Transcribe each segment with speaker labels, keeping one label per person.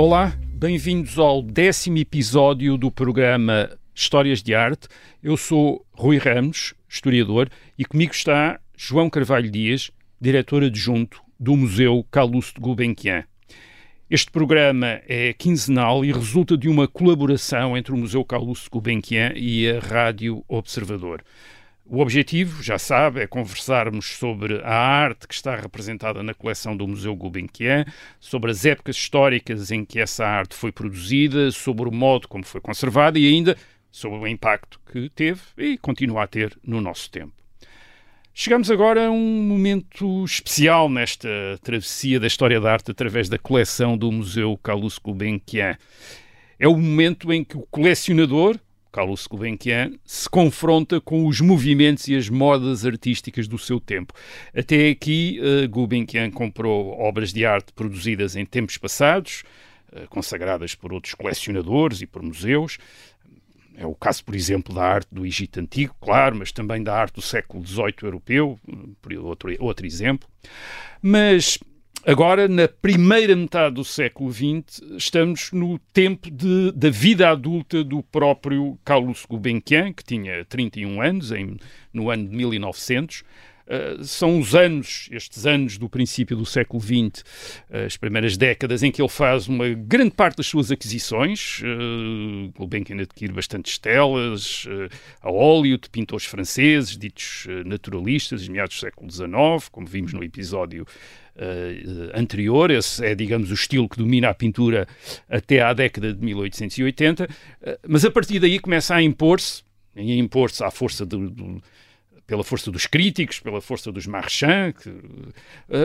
Speaker 1: Olá, bem-vindos ao décimo episódio do programa Histórias de Arte. Eu sou Rui Ramos, historiador, e comigo está João Carvalho Dias, diretor adjunto do Museu Calouste de Gulbenkian. Este programa é quinzenal e resulta de uma colaboração entre o Museu Calouste de Gulbenkian e a Rádio Observador. O objetivo, já sabe, é conversarmos sobre a arte que está representada na coleção do Museu Gulbenkian, sobre as épocas históricas em que essa arte foi produzida, sobre o modo como foi conservada e ainda sobre o impacto que teve e continua a ter no nosso tempo. Chegamos agora a um momento especial nesta travessia da história da arte através da coleção do Museu Calouste Gulbenkian. É o momento em que o colecionador, Carlos Gulbenkian se confronta com os movimentos e as modas artísticas do seu tempo. Até aqui, uh, Gulbenkian comprou obras de arte produzidas em tempos passados, uh, consagradas por outros colecionadores e por museus. É o caso, por exemplo, da arte do Egito Antigo, claro, mas também da arte do século XVIII europeu, por outro, outro exemplo. Mas Agora, na primeira metade do século XX, estamos no tempo de, da vida adulta do próprio Carlos Gulbenkian, que tinha 31 anos, em, no ano de 1900. Eh, são os anos, estes anos do princípio do século XX, uh, as primeiras décadas, em que ele faz uma grande parte das suas aquisições. Uh, Gulbenkian adquire bastantes telas uh, a óleo de pintores franceses, ditos naturalistas, meados do século XIX, como vimos no episódio uh, anterior, esse é, digamos, o estilo que domina a pintura até à década de 1880, uh, eh, mas a partir daí começa a impor-se, a impor-se à força do, do pela força dos críticos, pela força dos marchands, que, uh,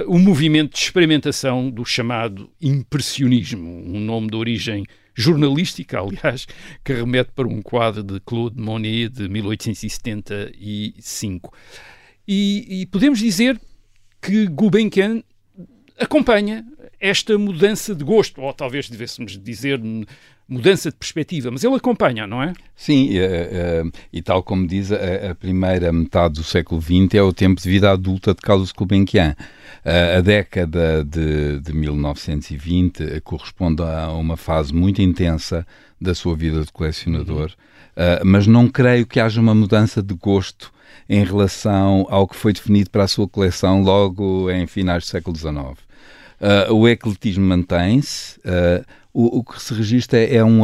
Speaker 1: o movimento de experimentação do chamado impressionismo, um nome de origem jornalística, aliás, que remete para um quadro de Claude Monet de 1875. E, e podemos dizer que Gulbenkian acompanha esta mudança de gosto, ou talvez devêssemos dizer mudança de perspectiva, mas ele acompanha, não é?
Speaker 2: Sim, e, eh, e tal como diz, a, a, primeira metade do século XX é o tempo de vida adulta de Carlos Gulbenkian. A, a década de, de 1920 corresponde a uma fase muito intensa da sua vida de colecionador, uhum. uh, mas não creio que haja uma mudança de gosto em relação ao que foi definido para a sua coleção logo em finais do século XIX. Uh, o ecletismo mantém-se, uh, o, o, que se registra é um,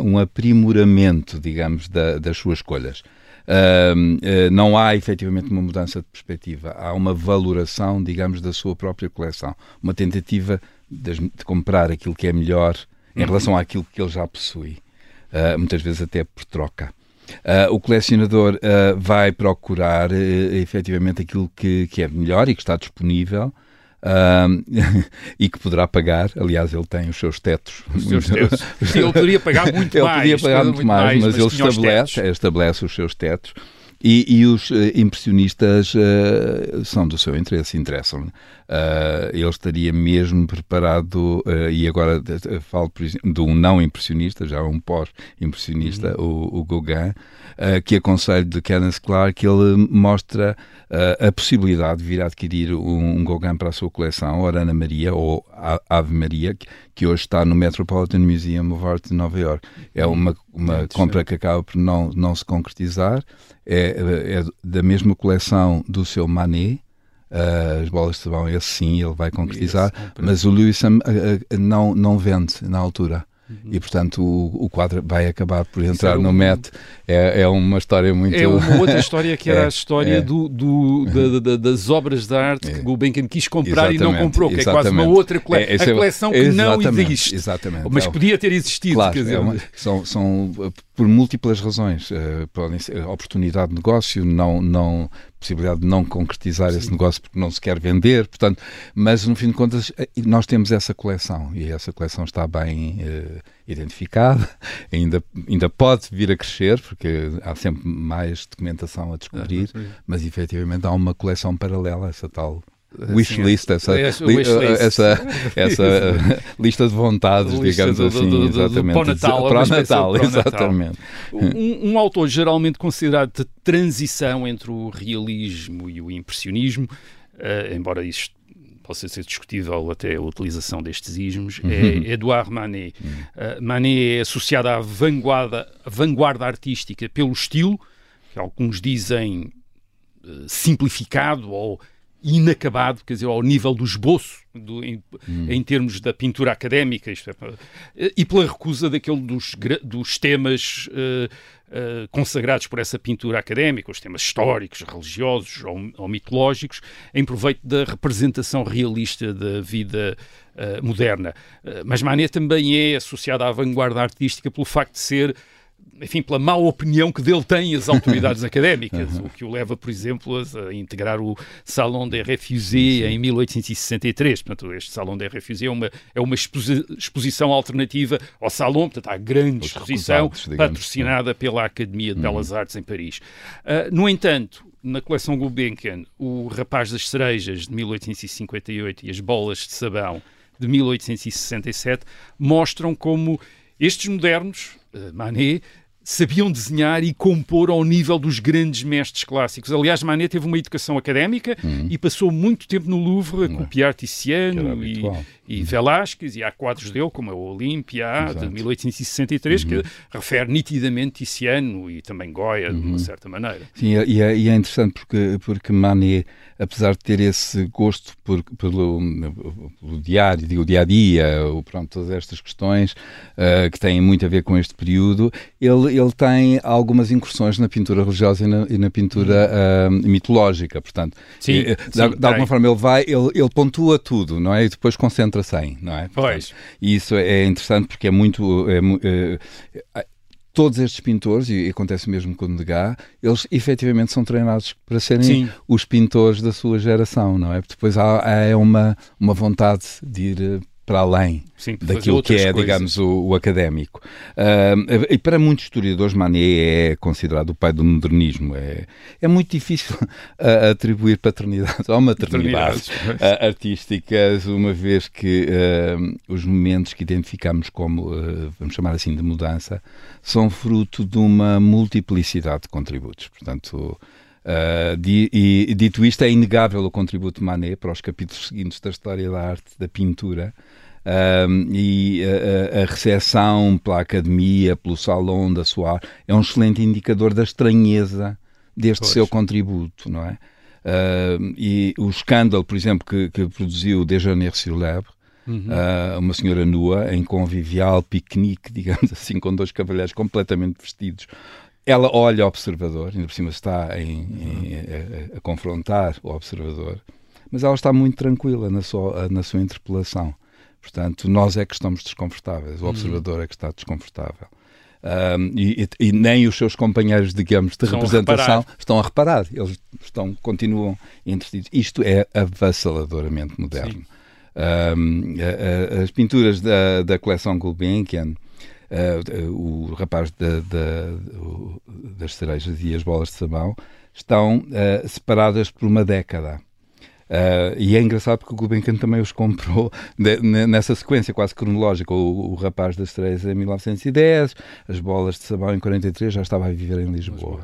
Speaker 2: um aprimoramento, digamos, da, das suas escolhas. Uh, não há efetivamente uma mudança de perspectiva, há uma valoração, digamos, da sua própria coleção, uma tentativa de, de comprar aquilo que é melhor em uhum. relação àquilo que ele já possui, muitas vezes até por troca. Uh, o colecionador uh, vai procurar uh, efetivamente aquilo que, que é melhor e que está disponível. Uh, e que poderá pagar, aliás, ele tem os seus tetos.
Speaker 1: Os seus tetos. Ele poderia pagar muito
Speaker 2: ele
Speaker 1: mais.
Speaker 2: Ele poderia pagar muito, muito mais, mas, mas ele estabelece, estabelece os seus tetos. E, e os uh, impressionistas uh, são do seu interesse, interessam uh, Ele estaria mesmo preparado, e agora falo de um não impressionista, já um pós-impressionista, uhum. o, o, Gauguin, que aconselho de Kenneth Clark, ele mostra a possibilidade de vir adquirir um, um Gauguin para a sua coleção, Orana Maria, ou Ave Maria, que, hoje está no Metropolitan Museum of Art de Nova York. É uma, uma compra que acaba por não, não se concretizar. É, é da mesma coleção do seu Manet, Uh, as bolas de sabão, esse sim, ele vai concretizar, mas o Lewis uh, uh, não, não vende na altura. Uhum. E, portanto, o, o, quadro vai acabar por entrar no Met. É, é uma história muito...
Speaker 1: É uma outra história que era é, a história é. do, do da, da, das obras de arte que é. Gulbenkian quis comprar exatamente, e não comprou, que exatamente. é quase uma outra cole é, a coleção que não existe.
Speaker 2: Exatamente.
Speaker 1: Mas podia ter existido.
Speaker 2: Claro,
Speaker 1: quer dizer,
Speaker 2: uma, são, são por múltiplas razões. Uh, podem ser oportunidade de negócio, não, não, possibilidade de não concretizar Sim. esse negócio porque não se quer vender, portanto, mas no fim de contas eh, nós temos essa coleção e essa coleção está bem uh, identificada, ainda, ainda pode vir a crescer porque há sempre mais documentação a descobrir, ah, mas efetivamente há uma coleção paralela, essa tal wishlist, essa, essa, wish essa, essa lista de vontades, lista digamos do, assim, do, do, exatamente.
Speaker 1: Para o Natal,
Speaker 2: para o Natal, exatamente.
Speaker 1: Um, um, autor geralmente considerado de transição entre o realismo e o impressionismo, uh, embora isto possa ser discutível até a utilização destes ismos, é uhum. Edouard Manet. Uhum. Uh, Manet é associado à vanguarda, vanguarda artística pelo estilo, que alguns dizem uh, simplificado ou inacabado, quer dizer, ao nível do esboço, do, em, hum. em, termos da pintura académica, isto é, e pela recusa daquele dos, dos temas uh, uh, consagrados por essa pintura académica, os temas históricos, religiosos ou, ou mitológicos, em proveito da representação realista da vida uh, moderna. mas Manet também é associado à vanguarda artística pelo facto de ser enfim, pela má opinião que dele têm as autoridades académicas, uhum. o que o leva, por exemplo, a, integrar o Salon des Réfugiés em 1863. Portanto, este Salon des Réfugiés é uma, é uma exposi exposição alternativa ao Salon, portanto, à grande Os exposição patrocinada pela Academia de uhum. Belas Artes em Paris. Uh, no entanto, na coleção Gulbenkian, o Rapaz das Cerejas, de 1858, e as Bolas de Sabão, de 1867, mostram como estes modernos, uh, Manet, sabiam desenhar e compor ao nível dos grandes mestres clássicos. Aliás, Manet teve uma educação académica uhum. e passou muito tempo no Louvre a uhum. copiar Tiziano e, e Velázquez, e há quadros dele, como a Olímpia, de 1863, uhum. que refere nitidamente Tiziano e também Goya, de uma uhum. certa maneira.
Speaker 2: Sim, e é, e é interessante porque, porque Manet, apesar de ter esse gosto por, pelo, pelo diário, digo, o dia-a-dia, pronto, todas estas questões uh, que têm muito a ver com este período, ele, ele tem algumas incursões na pintura religiosa e na, e na pintura uh, mitológica, portanto,
Speaker 1: sim,
Speaker 2: de, sim, de alguma forma ele vai, ele, ele pontua tudo, não é? E depois concentra contra 100, não é?
Speaker 1: Portanto, pois.
Speaker 2: E isso é interessante porque é muito. É, é, todos estes pintores, e acontece mesmo com o Degas, eles efetivamente são treinados para serem Sim. os pintores da sua geração, não é? Depois há, há uma, uma vontade de ir eh, para além Sim, daquilo que é, coisas. digamos, o, o académico. Uh, e para muitos historiadores, Manet é considerado o pai do modernismo. É, é muito difícil uh, atribuir paternidade ou maternidade uh, artísticas, uma vez que os momentos que identificamos como, vamos chamar assim, de mudança, são fruto de uma multiplicidade de contributos. Portanto, Uh, di, e, dito isto, é inegável o contributo de Manet para os capítulos seguintes da história da arte, da pintura, um, e a, a recepção pela academia, pelo salão da sua é um excelente indicador da estranheza deste pois. seu contributo, não é? Uh, e o escândalo, por exemplo, que, que produziu Déjeuner sur l'Ebre, uhum. uh, uma senhora nua, em convivial piquenique, digamos assim, com dois cavalheiros completamente vestidos. Ela olha o observador, ainda por cima está em, em, a, a, confrontar o observador, mas ela está muito tranquila na sua, na sua interpelação. Portanto, nós é que estamos desconfortáveis, o uhum. observador é que está desconfortável. Um, e, e, nem os seus companheiros, digamos, de estão representação a estão a reparar, eles estão, continuam entretidos. Isto é avassaladoramente moderno. Um, a, a, as pinturas da, da coleção Gulbenkian, o rapaz da, da, das cerejas e as bolas de sabão, estão uh, separadas por uma década. Uh, e é engraçado porque o Gulbenkian também os comprou de, nessa sequência quase cronológica. O, o Rapaz das Três em 1910, As Bolas de Sabão em 43, já estava a viver em Lisboa.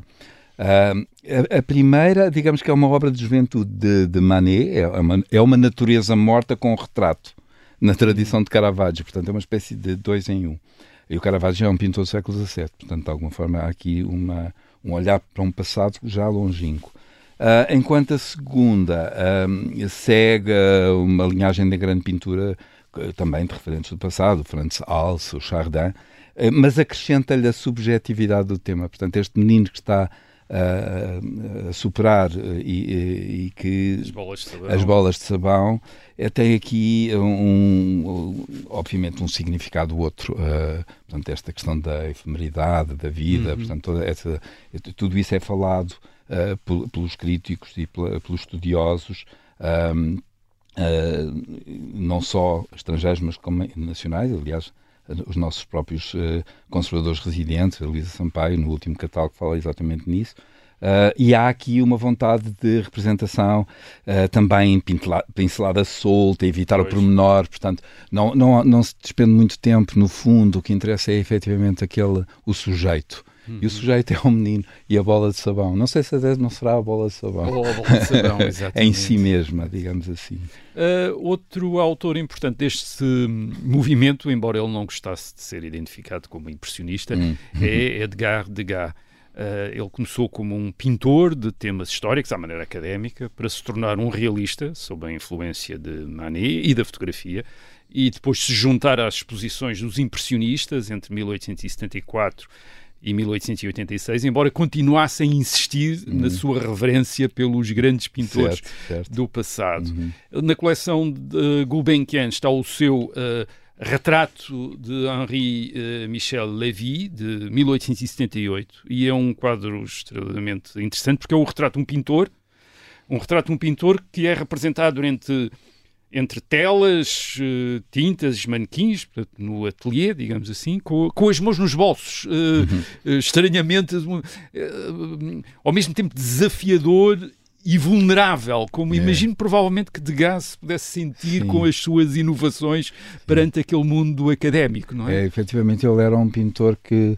Speaker 2: Uh, a, a, primeira, digamos que é uma obra de juventude de, de Manet, é uma, é uma natureza morta com um retrato, na tradição de Caravaggio, portanto é uma espécie de dois em um. E o Caravaggio é um pintor do século XVII, portanto de alguma forma há aqui uma, um olhar para um passado já longínquo. Uh, enquanto a segunda segue uma linhagem da grande pintura, também de referentes do passado, Franz Hals, o Chardin, uh, mas acrescenta-lhe a subjetividade do tema. Portanto, este menino que está a superar e, e, que
Speaker 1: as bolas de sabão,
Speaker 2: as bolas de sabão é, tem aqui um, um, obviamente um significado outro uh, portanto esta questão da efemeridade da vida uhum. portanto toda essa, tudo isso é falado uh, pelos críticos e pelos estudiosos, um, uh, não só estrangeiros, mas como nacionais. Aliás, os nossos próprios uh, conservadores residentes, a Luísa Sampaio, no último catálogo, fala exatamente nisso. Uh, e há aqui uma vontade de representação uh, também pincelada solta, evitar pois. o pormenor, portanto, não, não, não se despende muito tempo, no fundo, o que interessa é efetivamente aquele, o sujeito Uhum. E o sujeito é um menino e a bola de sabão. Não sei se até não será a bola de sabão.
Speaker 1: Ou a bola de sabão, exatamente.
Speaker 2: em si mesma, digamos assim.
Speaker 1: Uh, outro autor importante deste movimento, embora ele não gostasse de ser identificado como impressionista, uhum. é Edgar Degas. Uh, ele começou como um pintor de temas históricos, à maneira académica, para se tornar um realista, sob a influência de Manet e da fotografia, e depois se juntar às exposições dos impressionistas entre 1874 e 1886, embora continuasse a insistir uhum. na sua reverência pelos grandes pintores certo, certo. do passado. Uhum. Na coleção de Gulbenkian está o seu uh, retrato de Henri uh, Michel Lévy, de 1878, e é um quadro extremamente interessante, porque é o retrato de um pintor, um retrato de um pintor que é representado entre entre telas, uh, tintas, manequins, no ateliê, digamos assim, com, com as mãos nos bolsos, uh, uhum. estranhamente, ao mesmo tempo desafiador e vulnerável, como é. imagino provavelmente que Degas se pudesse sentir Sim. com as suas inovações perante Sim. aquele mundo académico, não é?
Speaker 2: é? Efetivamente ele era um pintor que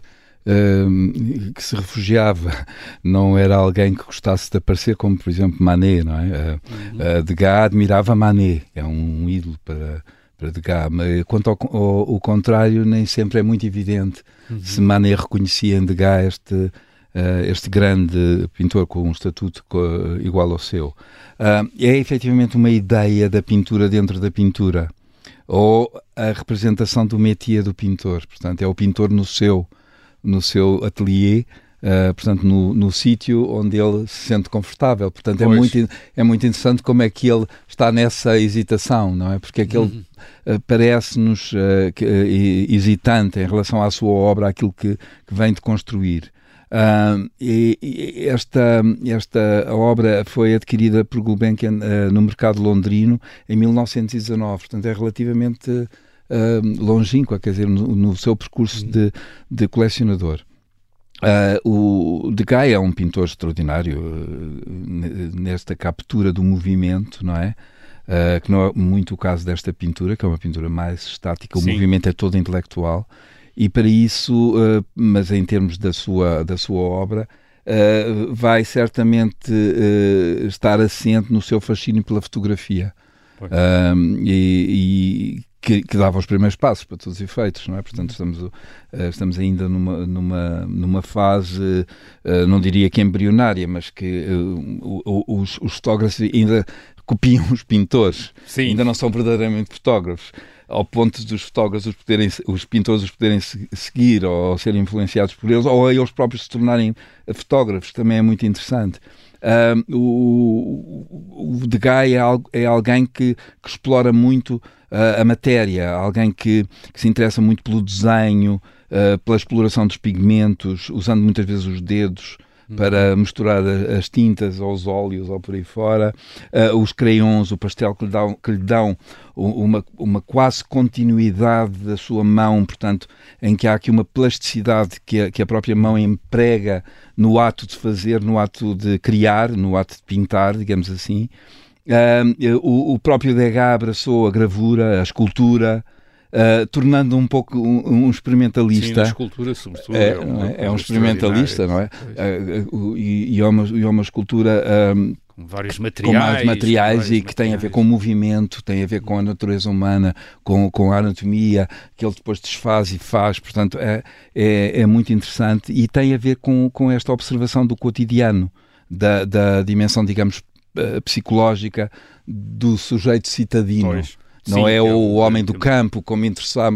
Speaker 2: que se refugiava, não era alguém que gostasse de aparecer, como por exemplo Manet, não é? Uh, uhum. uh, Degas admirava Manet, é um ídolo para, para Degas, mas quanto ao, ao, ao contrário, nem sempre é muito evidente uhum. se Manet reconhecia em Degas este, uh, este grande pintor com um estatuto igual ao seu. é efetivamente uma ideia da pintura dentro da pintura, ou a representação do métier do pintor, portanto, é o pintor no seu no seu ateliê, uh, portanto, no, no sítio onde ele se sente confortável. Portanto, é muito, é muito interessante como é que ele está nessa hesitação, não é? Porque é que ele uh, parece-nos uh, hesitante em relação à sua obra, aquilo que, que vem de construir. Uh, e, e esta, esta obra foi adquirida por Gulbenkian uh, no mercado londrino em 1919, portanto é relativamente uh, longínqua, quer dizer, no, no seu percurso de, de colecionador. Uh, o De Gaia é um pintor extraordinário uh, nesta captura do movimento, não é? Uh, que não é muito o caso desta pintura, que é uma pintura mais estática, o Sim. movimento é todo intelectual, e para isso, mas em termos da sua, da sua obra, vai certamente estar assente no seu fascínio pela fotografia. e, e que, que, dava os primeiros passos para todos os efeitos, não é? Portanto, estamos, uh, estamos ainda numa, numa, numa fase, uh, não diria que embrionária, mas que uh, os, os, fotógrafos ainda copiam os pintores, Sim. ainda não são verdadeiramente fotógrafos. Ao ponto dos fotógrafos, os, poderem, os pintores os poderem seguir ou, ou serem influenciados por eles, ou eles próprios se tornarem fotógrafos, também é muito interessante. Uh, o, o Degas é, é alguém que, que explora muito uh, a matéria, alguém que, que, se interessa muito pelo desenho, uh, pela exploração dos pigmentos, usando muitas vezes os dedos para uhum. misturar as tintas ou os óleos ou por aí fora, uh, os crayons, o pastel que lhe dão, que lhe dão uma, uma quase continuidade da sua mão, portanto, em que há aqui uma plasticidade que a, que a própria mão emprega no ato de fazer, no ato de criar, no ato de pintar, digamos assim. Uh, o, o, próprio Degas abraçou a gravura, a escultura, uh, tornando um pouco um, um experimentalista.
Speaker 1: Sim, escultura, sobretudo.
Speaker 2: É, é, uma, é um experimentalista, não é? Uh, e, e, é uma, e é uma escultura. Um,
Speaker 1: com vários materiais.
Speaker 2: Com mais materiais e que tem a ver com o movimento, tem a ver com a natureza humana, com, com a anatomia, que ele depois desfaz e faz. Portanto, é, é, é muito interessante e tem a ver com, com esta observação do cotidiano, da, da dimensão, digamos, psicológica do sujeito citadino. Pois. Não Sim, é, é o homem do campo, como,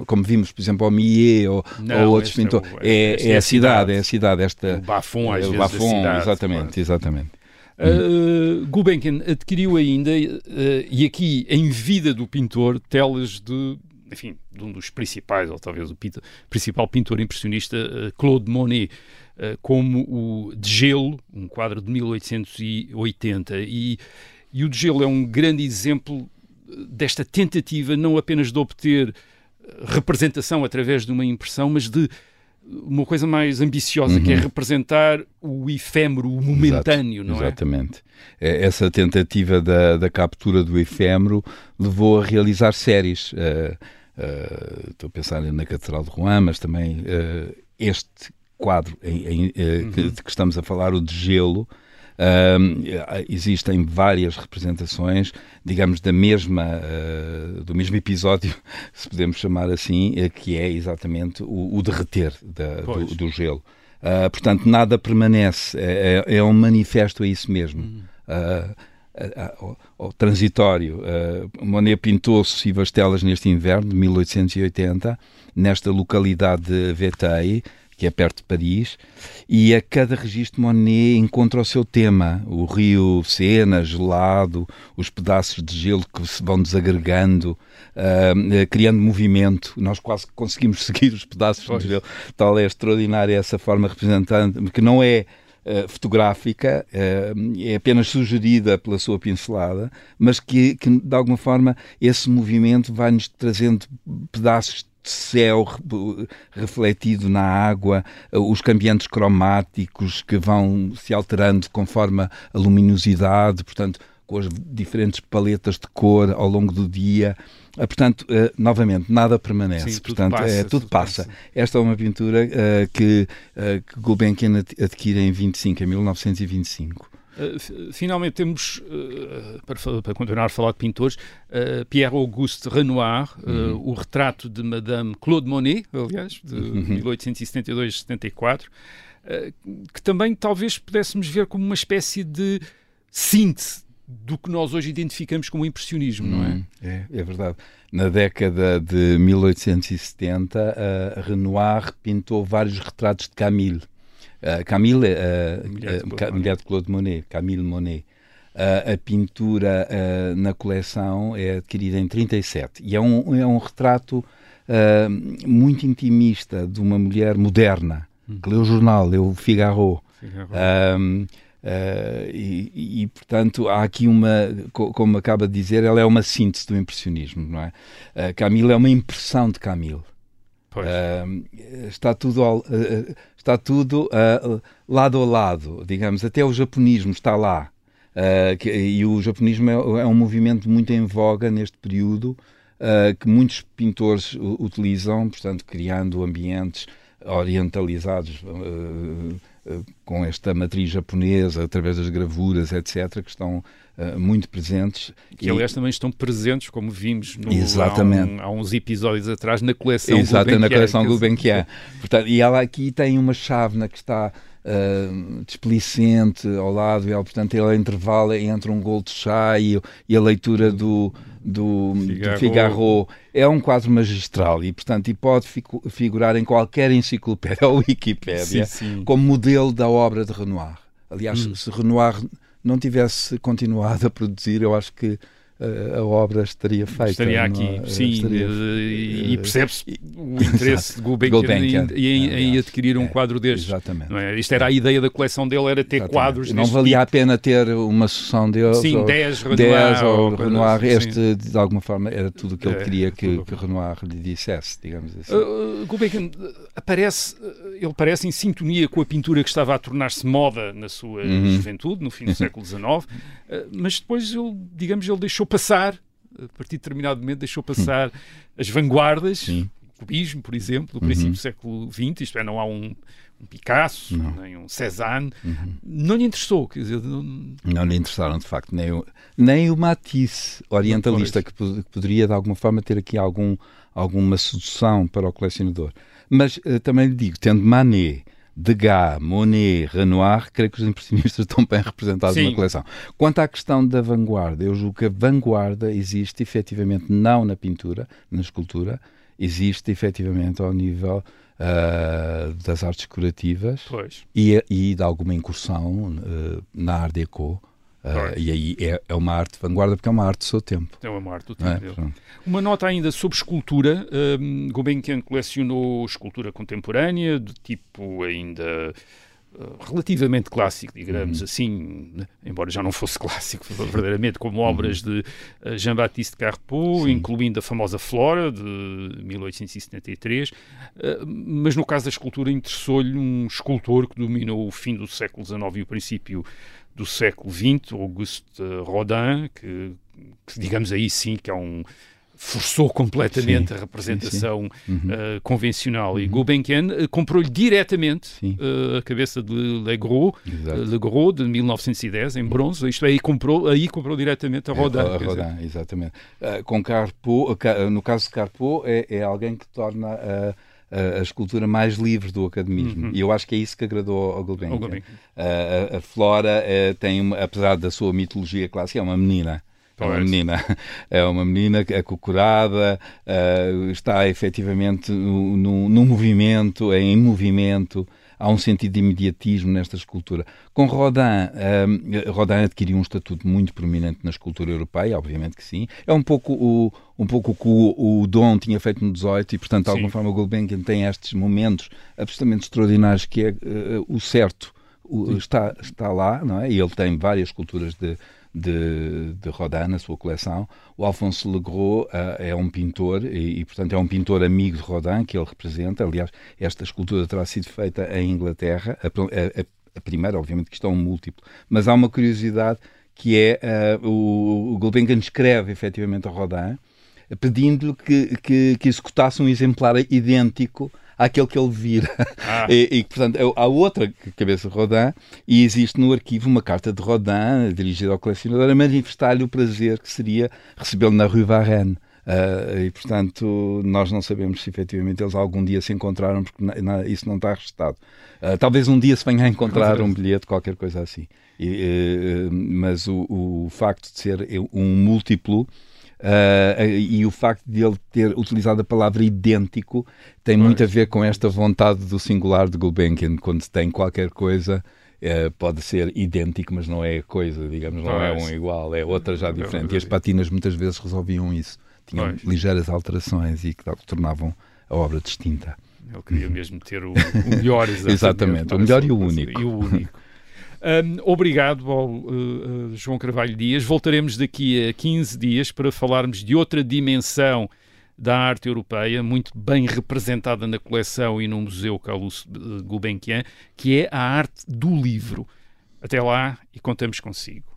Speaker 2: como vimos, por exemplo, ao Millet ou, ou outros é pintores. É, é, é, a cidade, é a cidade. Esta,
Speaker 1: o Bafon, às
Speaker 2: é,
Speaker 1: vezes,
Speaker 2: Bafon,
Speaker 1: cidade,
Speaker 2: exatamente, claro. exatamente.
Speaker 1: Uh, Gulbenkian adquiriu ainda, uh, e aqui em vida do pintor, telas de, enfim, de um dos principais, ou talvez o pintor, principal pintor impressionista, uh, Claude Monet, como o De Gelo, um quadro de 1880. E, e o De Gelo é um grande exemplo desta tentativa não apenas de obter representação através de uma impressão, mas de uma coisa mais ambiciosa, uhum. que é uhum. representar o efêmero, o momentâneo,
Speaker 2: Exato,
Speaker 1: não
Speaker 2: é? Exatamente. Essa tentativa da, da captura do efêmero levou a realizar séries. Uh, uh, estou a pensar na Catedral de Rouen, mas também uh, este quadro em, em, uhum. que, de que estamos a falar, o de gelo, Uh, existem várias representações, digamos, da mesma, uh, do mesmo episódio, se podemos chamar assim, uh, que é exatamente o, o derreter da, do, do, gelo. Ah, portanto, nada permanece, é, é, é, um manifesto a isso mesmo. Ao, ao, transitório. Uh, Monet pintou sucessivas telas neste inverno de 1880, nesta localidade de Vétei, que é perto de Paris, e a cada registro Monet encontra o seu tema, o rio Sena, gelado, os pedaços de gelo que se vão desagregando, uh, criando movimento. Nós quase conseguimos seguir os pedaços pois. de gelo. Tal é extraordinária essa forma representante, que não é Uh, fotográfica, uh, é apenas sugerida pela sua pincelada, mas que, que, de alguma forma esse movimento vai-nos trazendo pedaços céu refletido na água, os cambiantes cromáticos que vão se alterando conforme a luminosidade, portanto, com as diferentes paletas de cor ao longo do dia. Ah, portanto, uh, novamente, nada permanece. Sim, Portanto, passa, é, tudo, tudo passa. passa. Esta é uma pintura uh, que, uh, que Gulbenkian adquire em 25, em 1925.
Speaker 1: Eh, finalmente temos, uh, para, para, continuar a falar de pintores, uh, Pierre-Auguste Renoir, uhum. o retrato de Madame Claude Monet, aliás, de uhum. 1872-74, que também talvez pudéssemos ver como uma espécie de síntese do que nós hoje identificamos como impressionismo, não é? Uhum.
Speaker 2: É, é verdade. Na década de 1870, Renoir pintou vários retratos de Camille. Uh, Camille, uh, mulher, de uh, mulher, de Claude Monet, Camille Monet. a pintura na coleção é adquirida em 37 e é um, é um retrato muito intimista de uma mulher moderna hum. que lê o jornal, lê o Figaro. Figaro. E, e, portanto, há aqui uma, como acaba de dizer, ela é uma síntese do impressionismo, não é? Camille é uma impressão de Camille. Uh, está tudo, uh, está tudo uh, lado a lado, digamos, até o japonismo está lá. Que, e o japonismo é, é, um movimento muito em voga neste período, que muitos pintores utilizam, portanto, criando ambientes orientalizados com esta matriz japonesa, através das gravuras, etc., que estão uh, muito presentes.
Speaker 1: Que, e, aliás, também estão presentes, como vimos no, Exatamente. Há, um, há uns episódios atrás, na coleção
Speaker 2: Exato, Gulbenkian. na coleção Gulbenkian. Portanto, e ela aqui tem uma chávena que está uh, displicente ao lado, e ela, portanto, ele intervala entre um gol de chá e, e a leitura do do Figaro. do Figaro. É um quadro magistral e, portanto, e pode figurar em qualquer enciclopédia ou Wikipédia sim, sim. como modelo da obra de Renoir. Aliás, hum. se Renoir não tivesse continuado a produzir, eu acho que a obra estaria feita.
Speaker 1: Estaria aqui, é? sim, estaria, e, e percebe-se o interesse de Gulbenkian, em, em, em, adquirir um é, quadro destes. Exatamente. É? Isto era a ideia da coleção dele, era ter exatamente. quadros
Speaker 2: Não valia tipo. a pena ter uma sucessão deles.
Speaker 1: Sim, 10 Renoir.
Speaker 2: ou, ou Renoir. Este, sim. de alguma forma, era tudo o que ele é, queria que, que, Renoir lhe dissesse, digamos assim. Uh,
Speaker 1: Gulbenkian aparece, ele parece em sintonia com a pintura que estava a tornar-se moda na sua uhum. juventude, no fim do século XIX, uh, mas depois ele, digamos, ele deixou passar, a partir de determinado momento, deixou passar hum. as vanguardas, Sim. o cubismo, por exemplo, do princípio uhum. do século XX, isto é, não há um, um Picasso, não. nem um Cézanne, uhum. não lhe interessou, quer dizer...
Speaker 2: Não, não lhe interessaram, de facto, nem o, nem o Matisse, orientalista, que, que poderia, de alguma forma, ter aqui algum, alguma sedução para o colecionador. Mas uh, também lhe digo, tendo Manet, Degas, Monet, Renoir, creio que os impressionistas estão bem representados Sim. na coleção. Quanto à questão da vanguarda, eu julgo que a vanguarda existe efetivamente não na pintura, na escultura, existe efetivamente ao nível uh, das artes decorativas e, e, de alguma incursão uh, na Art Deco, Uh, e aí é, é, uma arte de vanguarda porque é uma arte do seu tempo.
Speaker 1: É uma arte do tempo. É? Uma nota ainda sobre escultura. Um, Gulbenkian colecionou escultura contemporânea, de tipo ainda uh, relativamente clássico, digamos uhum. assim, embora já não fosse clássico verdadeiramente, como uhum. obras de uh, Jean-Baptiste Carpeau, Sim. incluindo a famosa Flora, de 1873. Uh, mas no caso da escultura interessou-lhe um escultor que dominou o fim do século XIX e o princípio do século XX, Auguste Rodin, que, que, digamos aí sim que é um forçou completamente sim, a representação sim, sim. Uhum. Uh, convencional. Uhum. E Gulbenkian uh, comprou-lhe diretamente uh, a cabeça de Legros, Legros de 1910, em bronze, isto aí comprou, aí comprou diretamente a Rodin. É,
Speaker 2: a Rodin, exatamente. com Carpo, no caso de Carpo, é, é alguém que torna a a, escultura mais livre do academismo. Uhum. E eu acho que é isso que agradou ao Gulbenkian. Gulbenkian. A, a, Flora tem, apesar da sua mitologia clássica, é uma menina. É uma menina, é uma menina acocorada, uh, está efetivamente num movimento, é em movimento, há um sentido de imediatismo nesta escultura. Com Rodin, um, Rodin adquiriu um estatuto muito prominente na escultura europeia, obviamente que sim. É um pouco o, um pouco o que o, o Dom tinha feito no 18 e, portanto, de alguma sim. forma, o Gulbenkian tem estes momentos absolutamente extraordinários que é uh, o certo. O, está, está lá, não é? E ele tem várias esculturas de, de, de Rodin na sua coleção. O Alphonse Legros uh, é um pintor e, e, portanto, é um pintor amigo de Rodin que ele representa. Aliás, esta escultura terá sido feita em Inglaterra. A, a, a primeira, obviamente, que está um múltiplo. Mas há uma curiosidade que é uh, o, o Gulbenkian escreve efetivamente a Rodin pedindo-lhe que, que, que executasse um exemplar idêntico àquele que ele vira. Ah. E, e, portanto, há outra cabeça de Rodin e existe no arquivo uma carta de Rodin dirigida ao colecionador a manifestar-lhe o prazer que seria recebê-lo na Rue Varenne. Uh, e portanto nós não sabemos se efetivamente eles algum dia se encontraram porque na, na, isso não está registado uh, talvez um dia se venha a encontrar um bilhete qualquer coisa assim e, uh, mas o, o, facto de ser um múltiplo Uh, e o facto de ele ter utilizado a palavra idêntico tem pois. muito a ver com esta vontade do singular de Gulbenkian, quando tem qualquer coisa. Uh, pode ser idêntico, mas não é coisa, digamos, não é um igual, é outra já diferente. E as patinas muitas vezes resolviam isso, tinham pois. ligeiras alterações e que tornavam a obra distinta.
Speaker 1: Ele queria mesmo ter o, o melhor,
Speaker 2: exatamente. exatamente, o melhor e o único.
Speaker 1: E o único. Um, obrigado ao uh, João Carvalho Dias. Voltaremos daqui a 15 dias para falarmos de outra dimensão da arte europeia, muito bem representada na coleção e no Museu Carlos Gulbenkian, que é a arte do livro. Até lá e contamos consigo.